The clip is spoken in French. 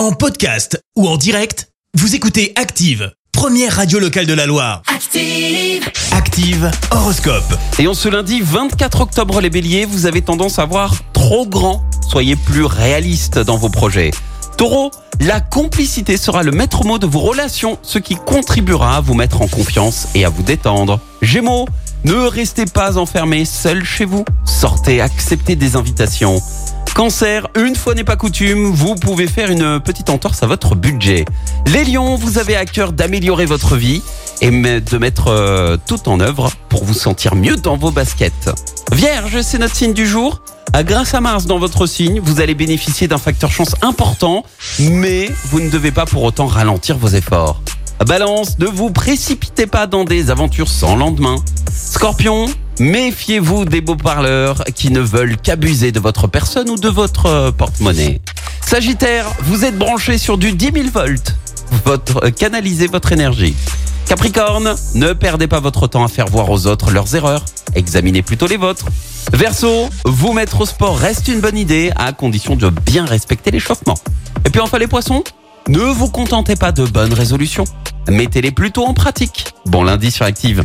En podcast ou en direct, vous écoutez Active, première radio locale de la Loire. Active. Active Horoscope. Et en ce lundi 24 octobre, les béliers, vous avez tendance à voir trop grand. Soyez plus réaliste dans vos projets. Taureau, la complicité sera le maître mot de vos relations, ce qui contribuera à vous mettre en confiance et à vous détendre. Gémeaux, ne restez pas enfermés seul chez vous. Sortez, acceptez des invitations. Cancer, une fois n'est pas coutume, vous pouvez faire une petite entorse à votre budget. Les lions, vous avez à cœur d'améliorer votre vie et de mettre euh, tout en œuvre pour vous sentir mieux dans vos baskets. Vierge, c'est notre signe du jour. Ah, Grâce à Mars dans votre signe, vous allez bénéficier d'un facteur chance important, mais vous ne devez pas pour autant ralentir vos efforts. Balance, ne vous précipitez pas dans des aventures sans lendemain. Scorpion, méfiez-vous des beaux parleurs qui ne veulent qu'abuser de votre personne ou de votre euh, porte-monnaie. Sagittaire, vous êtes branché sur du 10 000 volts. Votre, euh, canalisez votre énergie. Capricorne, ne perdez pas votre temps à faire voir aux autres leurs erreurs. Examinez plutôt les vôtres. Verseau, vous mettre au sport reste une bonne idée à condition de bien respecter l'échauffement. Et puis enfin les poissons, ne vous contentez pas de bonnes résolutions. Mettez-les plutôt en pratique. Bon lundi sur Active.